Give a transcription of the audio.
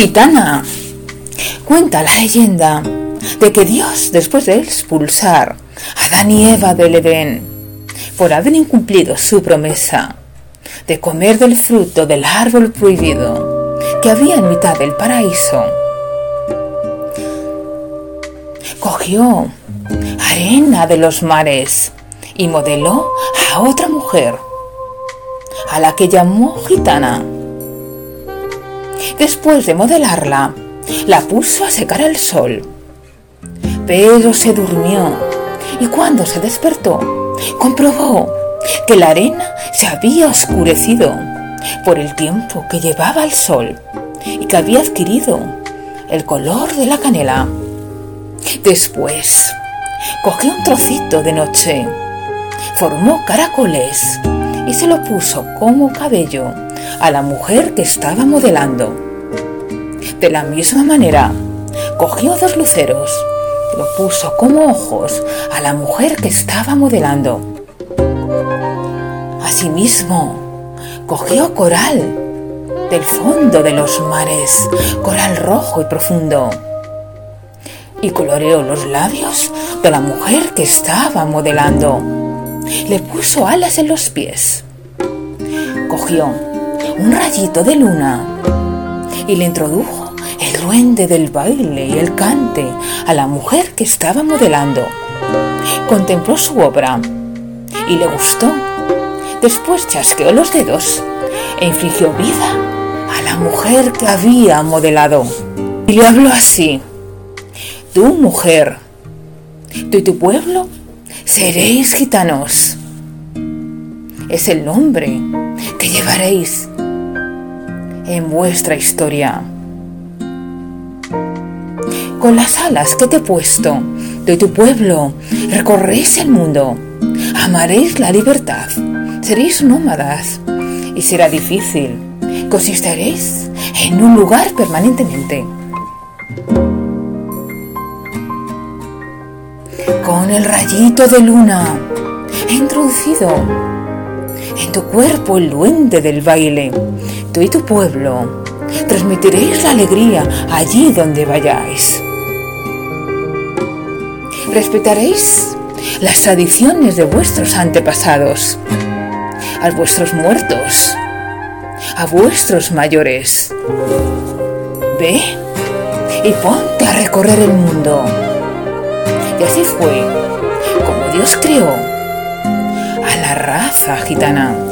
Gitana. Cuenta la leyenda de que Dios, después de expulsar a Adán y Eva del Edén, por haber incumplido su promesa de comer del fruto del árbol prohibido que había en mitad del paraíso, cogió arena de los mares y modeló a otra mujer, a la que llamó gitana. Después de modelarla, la puso a secar al sol. Pero se durmió y cuando se despertó, comprobó que la arena se había oscurecido por el tiempo que llevaba al sol y que había adquirido el color de la canela. Después, cogió un trocito de noche, formó caracoles y se lo puso como cabello a la mujer que estaba modelando. De la misma manera, cogió dos luceros lo puso como ojos a la mujer que estaba modelando. Asimismo, cogió coral del fondo de los mares, coral rojo y profundo, y coloreó los labios de la mujer que estaba modelando. Le puso alas en los pies. Cogió un rayito de luna y le introdujo el duende del baile y el cante a la mujer que estaba modelando. Contempló su obra y le gustó. Después chasqueó los dedos e infligió vida a la mujer que había modelado. Y le habló así, tú mujer, tú y tu pueblo seréis gitanos. Es el nombre que llevaréis en vuestra historia. Con las alas que te he puesto de tu pueblo, recorréis el mundo, amaréis la libertad, seréis nómadas y será difícil consistiréis en un lugar permanentemente. Con el rayito de luna he introducido en tu cuerpo el duende del baile. Tú y tu pueblo transmitiréis la alegría allí donde vayáis. Respetaréis las tradiciones de vuestros antepasados, a vuestros muertos, a vuestros mayores. Ve y ponte a recorrer el mundo. Y así fue como Dios creó a la raza gitana.